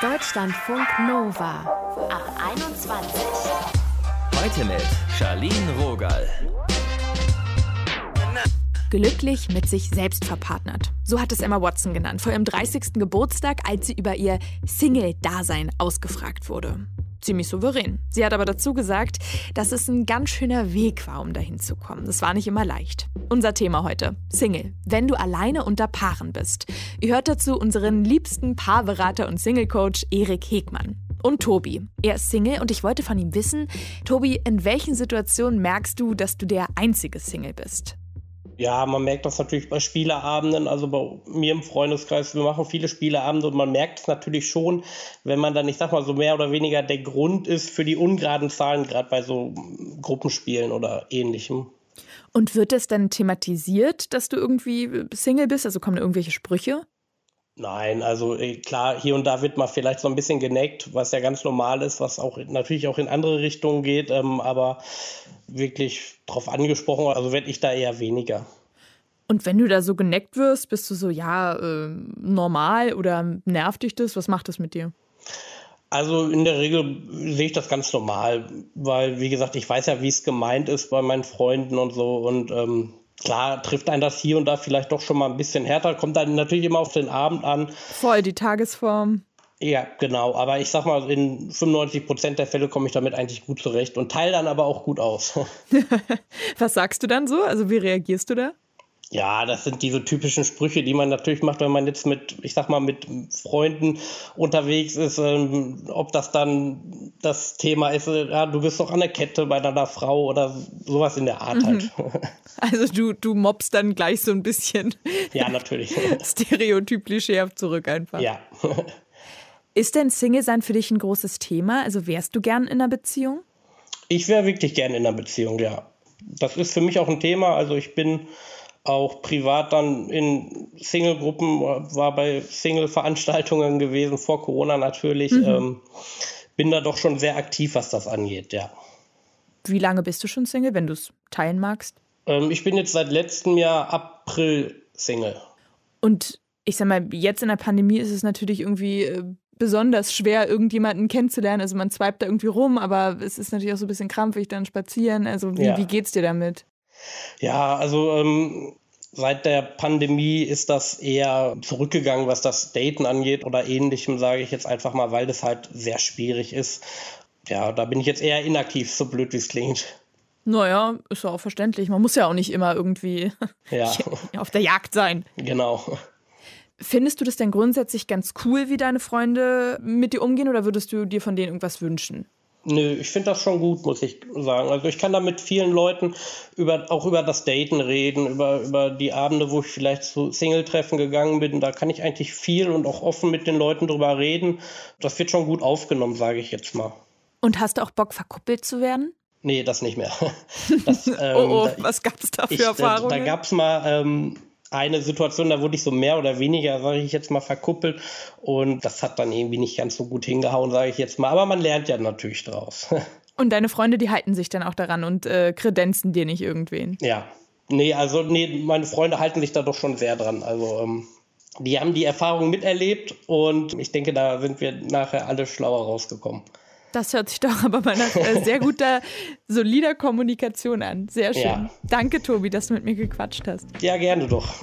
Deutschlandfunk Nova ab 21. Heute mit Charlene Rogal. Glücklich mit sich selbst verpartnert. So hat es Emma Watson genannt, vor ihrem 30. Geburtstag, als sie über ihr Single-Dasein ausgefragt wurde. Ziemlich souverän. Sie hat aber dazu gesagt, dass es ein ganz schöner Weg war, um dahin zu kommen. Das war nicht immer leicht. Unser Thema heute: Single. Wenn du alleine unter Paaren bist. Ihr hört dazu unseren liebsten Paarberater und Single-Coach Erik Hegmann. Und Tobi. Er ist Single und ich wollte von ihm wissen, Tobi, in welchen Situationen merkst du, dass du der einzige Single bist? Ja, man merkt das natürlich bei Spieleabenden, also bei mir im Freundeskreis, wir machen viele Spieleabende und man merkt es natürlich schon, wenn man dann, ich sag mal, so mehr oder weniger der Grund ist für die ungeraden Zahlen, gerade bei so Gruppenspielen oder ähnlichem. Und wird das dann thematisiert, dass du irgendwie Single bist? Also kommen da irgendwelche Sprüche? Nein, also äh, klar, hier und da wird man vielleicht so ein bisschen geneckt, was ja ganz normal ist, was auch natürlich auch in andere Richtungen geht, ähm, aber wirklich drauf angesprochen, also werde ich da eher weniger. Und wenn du da so geneckt wirst, bist du so, ja, äh, normal oder nervt dich das? Was macht das mit dir? Also in der Regel sehe ich das ganz normal, weil, wie gesagt, ich weiß ja, wie es gemeint ist bei meinen Freunden und so. Und ähm, klar trifft einen das hier und da vielleicht doch schon mal ein bisschen härter. Kommt dann natürlich immer auf den Abend an. Voll die Tagesform. Ja, genau. Aber ich sag mal, in 95 Prozent der Fälle komme ich damit eigentlich gut zurecht und teile dann aber auch gut aus. Was sagst du dann so? Also wie reagierst du da? Ja, das sind diese typischen Sprüche, die man natürlich macht, wenn man jetzt mit, ich sag mal, mit Freunden unterwegs ist. Ähm, ob das dann das Thema ist, äh, ja, du bist doch an der Kette bei deiner Frau oder sowas in der Art halt. Mhm. Also du, du mobst dann gleich so ein bisschen. Ja, natürlich. Stereotyp klischeehaft zurück einfach. Ja. Ist denn Single-Sein für dich ein großes Thema? Also wärst du gern in einer Beziehung? Ich wäre wirklich gern in einer Beziehung, ja. Das ist für mich auch ein Thema. Also ich bin auch privat dann in Single-Gruppen, war bei Single-Veranstaltungen gewesen, vor Corona natürlich. Mhm. Ähm, bin da doch schon sehr aktiv, was das angeht, ja. Wie lange bist du schon Single, wenn du es teilen magst? Ähm, ich bin jetzt seit letztem Jahr April Single. Und ich sag mal, jetzt in der Pandemie ist es natürlich irgendwie äh, besonders schwer, irgendjemanden kennenzulernen. Also man swipet da irgendwie rum, aber es ist natürlich auch so ein bisschen krampfig dann spazieren. Also wie, ja. wie geht's dir damit? Ja, also ähm, seit der Pandemie ist das eher zurückgegangen, was das Daten angeht oder ähnlichem, sage ich jetzt einfach mal, weil das halt sehr schwierig ist. Ja, da bin ich jetzt eher inaktiv, so blöd wie es klingt. Naja, ist ja auch verständlich. Man muss ja auch nicht immer irgendwie ja. auf der Jagd sein. Genau. Findest du das denn grundsätzlich ganz cool, wie deine Freunde mit dir umgehen oder würdest du dir von denen irgendwas wünschen? Nö, ich finde das schon gut, muss ich sagen. Also ich kann da mit vielen Leuten über, auch über das Daten reden, über, über die Abende, wo ich vielleicht zu Single-Treffen gegangen bin. Da kann ich eigentlich viel und auch offen mit den Leuten drüber reden. Das wird schon gut aufgenommen, sage ich jetzt mal. Und hast du auch Bock, verkuppelt zu werden? Nee, das nicht mehr. Das, ähm, oh, oh, was gab es da für ich, Erfahrungen? Da, da gab es mal ähm, eine Situation, da wurde ich so mehr oder weniger, sage ich jetzt mal, verkuppelt und das hat dann irgendwie nicht ganz so gut hingehauen, sage ich jetzt mal. Aber man lernt ja natürlich draus. Und deine Freunde, die halten sich dann auch daran und äh, kredenzen dir nicht irgendwen? Ja. Nee, also nee, meine Freunde halten sich da doch schon sehr dran. Also ähm, die haben die Erfahrung miterlebt und ich denke, da sind wir nachher alle schlauer rausgekommen. Das hört sich doch aber mal nach äh, sehr guter, solider Kommunikation an. Sehr schön. Ja. Danke, Tobi, dass du mit mir gequatscht hast. Ja, gerne doch.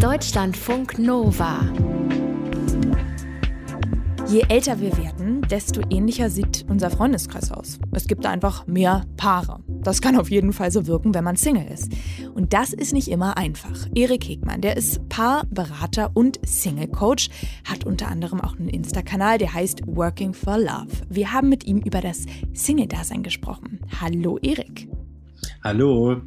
Deutschlandfunk Nova. Je älter wir werden, desto ähnlicher sieht unser Freundeskreis aus. Es gibt einfach mehr Paare. Das kann auf jeden Fall so wirken, wenn man Single ist. Und das ist nicht immer einfach. Erik Hegmann, der ist Paarberater und Single-Coach, hat unter anderem auch einen Insta-Kanal, der heißt Working for Love. Wir haben mit ihm über das Single-Dasein gesprochen. Hallo Erik. Hallo.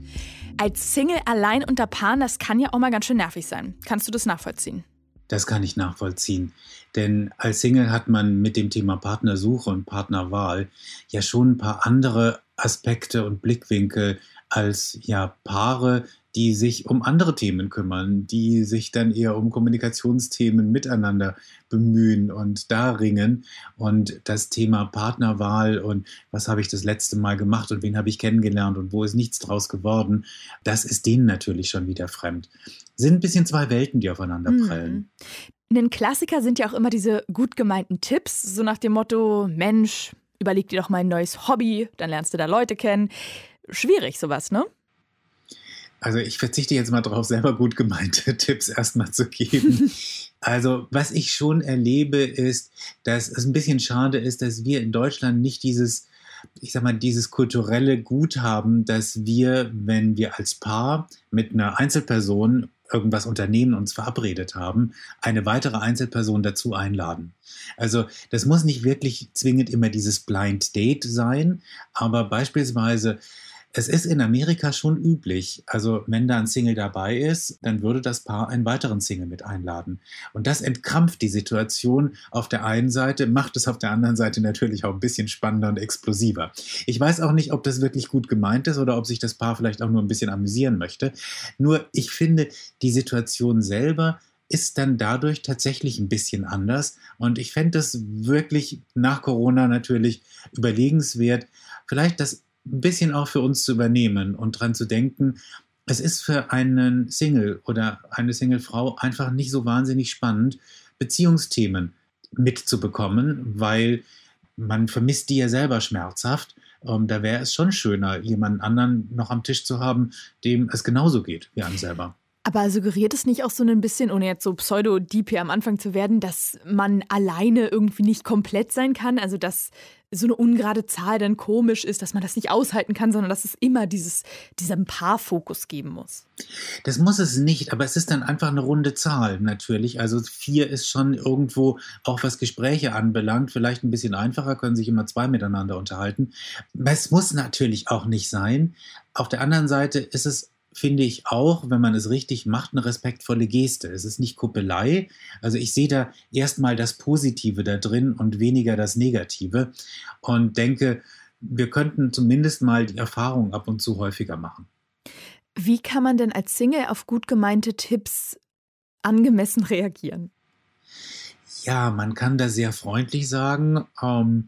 Als Single allein unter Paaren, das kann ja auch mal ganz schön nervig sein. Kannst du das nachvollziehen? Das kann ich nachvollziehen. Denn als Single hat man mit dem Thema Partnersuche und Partnerwahl ja schon ein paar andere Aspekte und Blickwinkel als ja Paare, die sich um andere Themen kümmern, die sich dann eher um Kommunikationsthemen miteinander bemühen und da ringen. Und das Thema Partnerwahl und was habe ich das letzte Mal gemacht und wen habe ich kennengelernt und wo ist nichts draus geworden, das ist denen natürlich schon wieder fremd. Sind ein bisschen zwei Welten, die aufeinander prallen. Mhm. Ein Klassiker sind ja auch immer diese gut gemeinten Tipps, so nach dem Motto, Mensch, überleg dir doch mal ein neues Hobby, dann lernst du da Leute kennen. Schwierig sowas, ne? Also ich verzichte jetzt mal darauf, selber gut gemeinte Tipps erstmal zu geben. Also was ich schon erlebe, ist, dass es ein bisschen schade ist, dass wir in Deutschland nicht dieses, ich sag mal, dieses kulturelle Gut haben, dass wir, wenn wir als Paar mit einer Einzelperson irgendwas unternehmen, uns verabredet haben, eine weitere Einzelperson dazu einladen. Also das muss nicht wirklich zwingend immer dieses Blind Date sein, aber beispielsweise es ist in Amerika schon üblich. Also, wenn da ein Single dabei ist, dann würde das Paar einen weiteren Single mit einladen. Und das entkrampft die Situation auf der einen Seite, macht es auf der anderen Seite natürlich auch ein bisschen spannender und explosiver. Ich weiß auch nicht, ob das wirklich gut gemeint ist oder ob sich das Paar vielleicht auch nur ein bisschen amüsieren möchte. Nur, ich finde, die Situation selber ist dann dadurch tatsächlich ein bisschen anders. Und ich fände es wirklich nach Corona natürlich überlegenswert, vielleicht das ein bisschen auch für uns zu übernehmen und dran zu denken, es ist für einen Single oder eine Single-Frau einfach nicht so wahnsinnig spannend, Beziehungsthemen mitzubekommen, weil man vermisst die ja selber schmerzhaft. Ähm, da wäre es schon schöner, jemanden anderen noch am Tisch zu haben, dem es genauso geht wie einem selber. Aber suggeriert es nicht auch so ein bisschen, ohne jetzt so pseudo-deep hier am Anfang zu werden, dass man alleine irgendwie nicht komplett sein kann? Also, dass so eine ungerade Zahl dann komisch ist, dass man das nicht aushalten kann, sondern dass es immer dieses, diesen Paarfokus geben muss. Das muss es nicht, aber es ist dann einfach eine runde Zahl natürlich. Also vier ist schon irgendwo, auch was Gespräche anbelangt, vielleicht ein bisschen einfacher, können sich immer zwei miteinander unterhalten. Es muss natürlich auch nicht sein. Auf der anderen Seite ist es finde ich auch, wenn man es richtig macht, eine respektvolle Geste. Es ist nicht Kuppelei. Also ich sehe da erstmal das Positive da drin und weniger das Negative und denke, wir könnten zumindest mal die Erfahrung ab und zu häufiger machen. Wie kann man denn als Single auf gut gemeinte Tipps angemessen reagieren? Ja, man kann da sehr freundlich sagen. Ähm,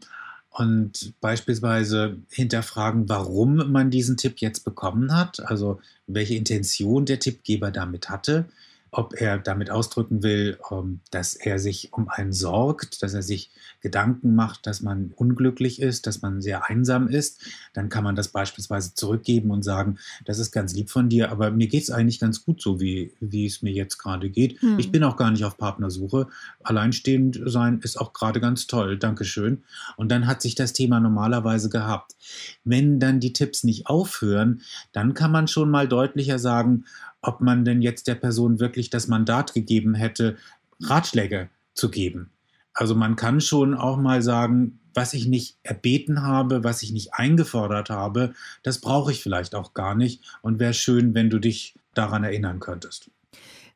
und beispielsweise hinterfragen, warum man diesen Tipp jetzt bekommen hat, also welche Intention der Tippgeber damit hatte ob er damit ausdrücken will, ähm, dass er sich um einen sorgt, dass er sich Gedanken macht, dass man unglücklich ist, dass man sehr einsam ist, dann kann man das beispielsweise zurückgeben und sagen, das ist ganz lieb von dir, aber mir geht es eigentlich ganz gut so, wie, wie es mir jetzt gerade geht. Hm. Ich bin auch gar nicht auf Partnersuche. Alleinstehend sein ist auch gerade ganz toll. Dankeschön. Und dann hat sich das Thema normalerweise gehabt. Wenn dann die Tipps nicht aufhören, dann kann man schon mal deutlicher sagen, ob man denn jetzt der Person wirklich das Mandat gegeben hätte, Ratschläge zu geben. Also man kann schon auch mal sagen, was ich nicht erbeten habe, was ich nicht eingefordert habe, das brauche ich vielleicht auch gar nicht und wäre schön, wenn du dich daran erinnern könntest.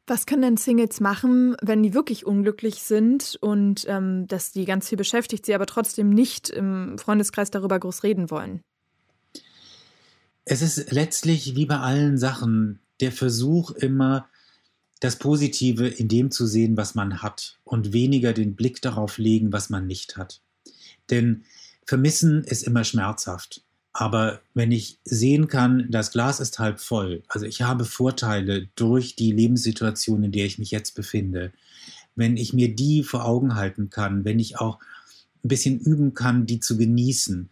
Was können denn Singles machen, wenn die wirklich unglücklich sind und ähm, dass die ganz viel beschäftigt, sie aber trotzdem nicht im Freundeskreis darüber groß reden wollen? Es ist letztlich wie bei allen Sachen der Versuch immer, das Positive in dem zu sehen, was man hat und weniger den Blick darauf legen, was man nicht hat. Denn vermissen ist immer schmerzhaft. Aber wenn ich sehen kann, das Glas ist halb voll, also ich habe Vorteile durch die Lebenssituation, in der ich mich jetzt befinde, wenn ich mir die vor Augen halten kann, wenn ich auch ein bisschen üben kann, die zu genießen,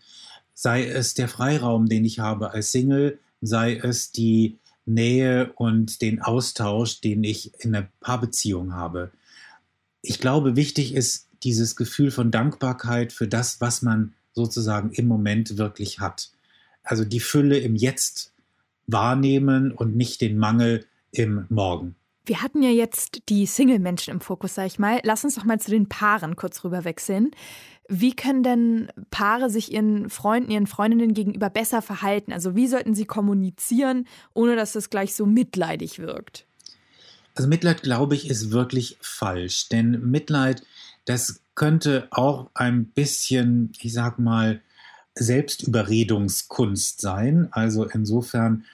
sei es der Freiraum, den ich habe als Single, sei es die Nähe und den Austausch, den ich in einer Paarbeziehung habe. Ich glaube, wichtig ist dieses Gefühl von Dankbarkeit für das, was man sozusagen im Moment wirklich hat. Also die Fülle im Jetzt wahrnehmen und nicht den Mangel im Morgen. Wir hatten ja jetzt die Single-Menschen im Fokus, sag ich mal. Lass uns doch mal zu den Paaren kurz rüber wechseln. Wie können denn Paare sich ihren Freunden, ihren Freundinnen gegenüber besser verhalten? Also wie sollten sie kommunizieren, ohne dass es gleich so mitleidig wirkt? Also Mitleid, glaube ich, ist wirklich falsch. Denn Mitleid, das könnte auch ein bisschen, ich sag mal, Selbstüberredungskunst sein. Also insofern,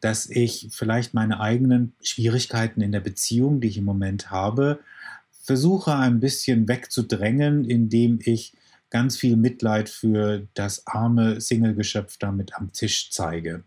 dass ich vielleicht meine eigenen Schwierigkeiten in der Beziehung, die ich im Moment habe, versuche ein bisschen wegzudrängen, indem ich ganz viel Mitleid für das arme Single-Geschöpf damit am Tisch zeige.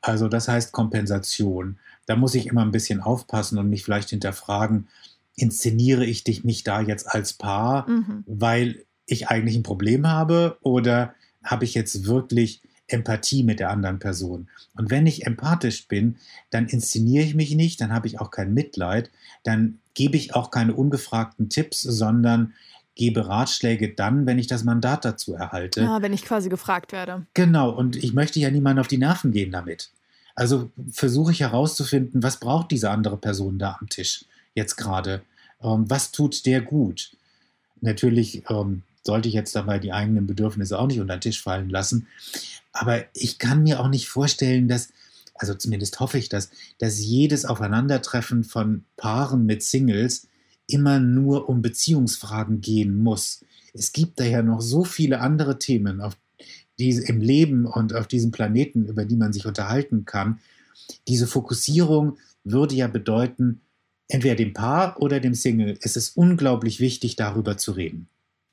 Also das heißt Kompensation. Da muss ich immer ein bisschen aufpassen und mich vielleicht hinterfragen, inszeniere ich dich mich da jetzt als Paar, mhm. weil ich eigentlich ein Problem habe oder habe ich jetzt wirklich Empathie mit der anderen Person. Und wenn ich empathisch bin, dann inszeniere ich mich nicht, dann habe ich auch kein Mitleid, dann gebe ich auch keine ungefragten Tipps, sondern gebe Ratschläge dann, wenn ich das Mandat dazu erhalte. Ja, wenn ich quasi gefragt werde. Genau, und ich möchte ja niemandem auf die Nerven gehen damit. Also versuche ich herauszufinden, was braucht diese andere Person da am Tisch jetzt gerade? Ähm, was tut der gut? Natürlich ähm, sollte ich jetzt dabei die eigenen Bedürfnisse auch nicht unter den Tisch fallen lassen. Aber ich kann mir auch nicht vorstellen, dass, also zumindest hoffe ich das, dass jedes Aufeinandertreffen von Paaren mit Singles immer nur um Beziehungsfragen gehen muss. Es gibt da ja noch so viele andere Themen auf die, im Leben und auf diesem Planeten, über die man sich unterhalten kann. Diese Fokussierung würde ja bedeuten, entweder dem Paar oder dem Single, es ist unglaublich wichtig, darüber zu reden.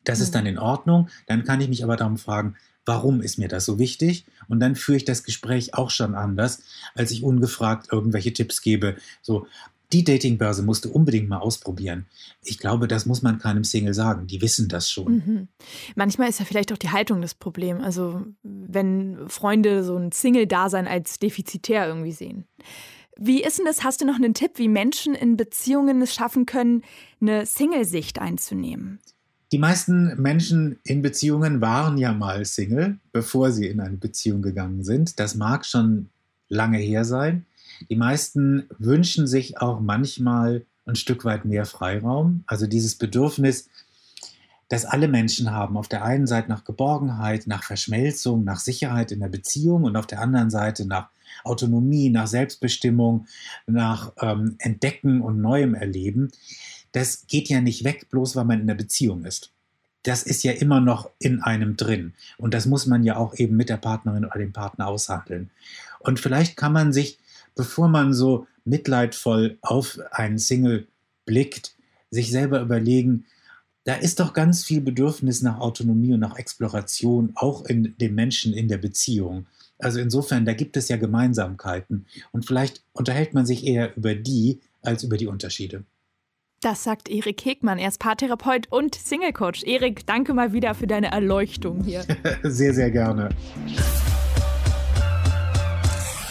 Das ist dann mhm. in Ordnung. Dann kann ich mich aber darum fragen, warum ist mir das so wichtig? Und dann führe ich das Gespräch auch schon anders, als ich ungefragt irgendwelche Tipps gebe. So, die Datingbörse musst du unbedingt mal ausprobieren. Ich glaube, das muss man keinem Single sagen. Die wissen das schon. Mhm. Manchmal ist ja vielleicht auch die Haltung das Problem. Also, wenn Freunde so ein Single-Dasein als defizitär irgendwie sehen. Wie ist denn das? Hast du noch einen Tipp, wie Menschen in Beziehungen es schaffen können, eine Single-Sicht einzunehmen? Die meisten Menschen in Beziehungen waren ja mal Single, bevor sie in eine Beziehung gegangen sind. Das mag schon lange her sein. Die meisten wünschen sich auch manchmal ein Stück weit mehr Freiraum. Also dieses Bedürfnis, das alle Menschen haben. Auf der einen Seite nach Geborgenheit, nach Verschmelzung, nach Sicherheit in der Beziehung und auf der anderen Seite nach Autonomie, nach Selbstbestimmung, nach ähm, Entdecken und Neuem Erleben das geht ja nicht weg, bloß weil man in der Beziehung ist. Das ist ja immer noch in einem drin. Und das muss man ja auch eben mit der Partnerin oder dem Partner aushandeln. Und vielleicht kann man sich, bevor man so mitleidvoll auf einen Single blickt, sich selber überlegen, da ist doch ganz viel Bedürfnis nach Autonomie und nach Exploration, auch in dem Menschen in der Beziehung. Also insofern, da gibt es ja Gemeinsamkeiten. Und vielleicht unterhält man sich eher über die als über die Unterschiede. Das sagt Erik Hegmann. Er ist Paartherapeut und Single-Coach. Erik, danke mal wieder für deine Erleuchtung hier. sehr, sehr gerne.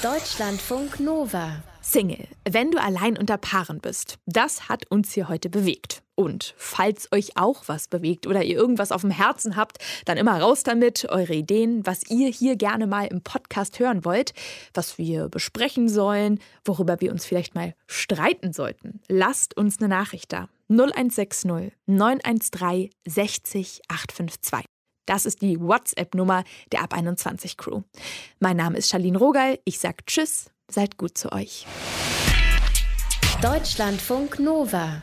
Deutschlandfunk Nova. Single, wenn du allein unter Paaren bist. Das hat uns hier heute bewegt. Und falls euch auch was bewegt oder ihr irgendwas auf dem Herzen habt, dann immer raus damit, eure Ideen, was ihr hier gerne mal im Podcast hören wollt, was wir besprechen sollen, worüber wir uns vielleicht mal streiten sollten. Lasst uns eine Nachricht da. 0160 913 60 852. Das ist die WhatsApp-Nummer der Ab 21 Crew. Mein Name ist Charlene Rogal. Ich sag Tschüss, seid gut zu euch. Deutschlandfunk Nova.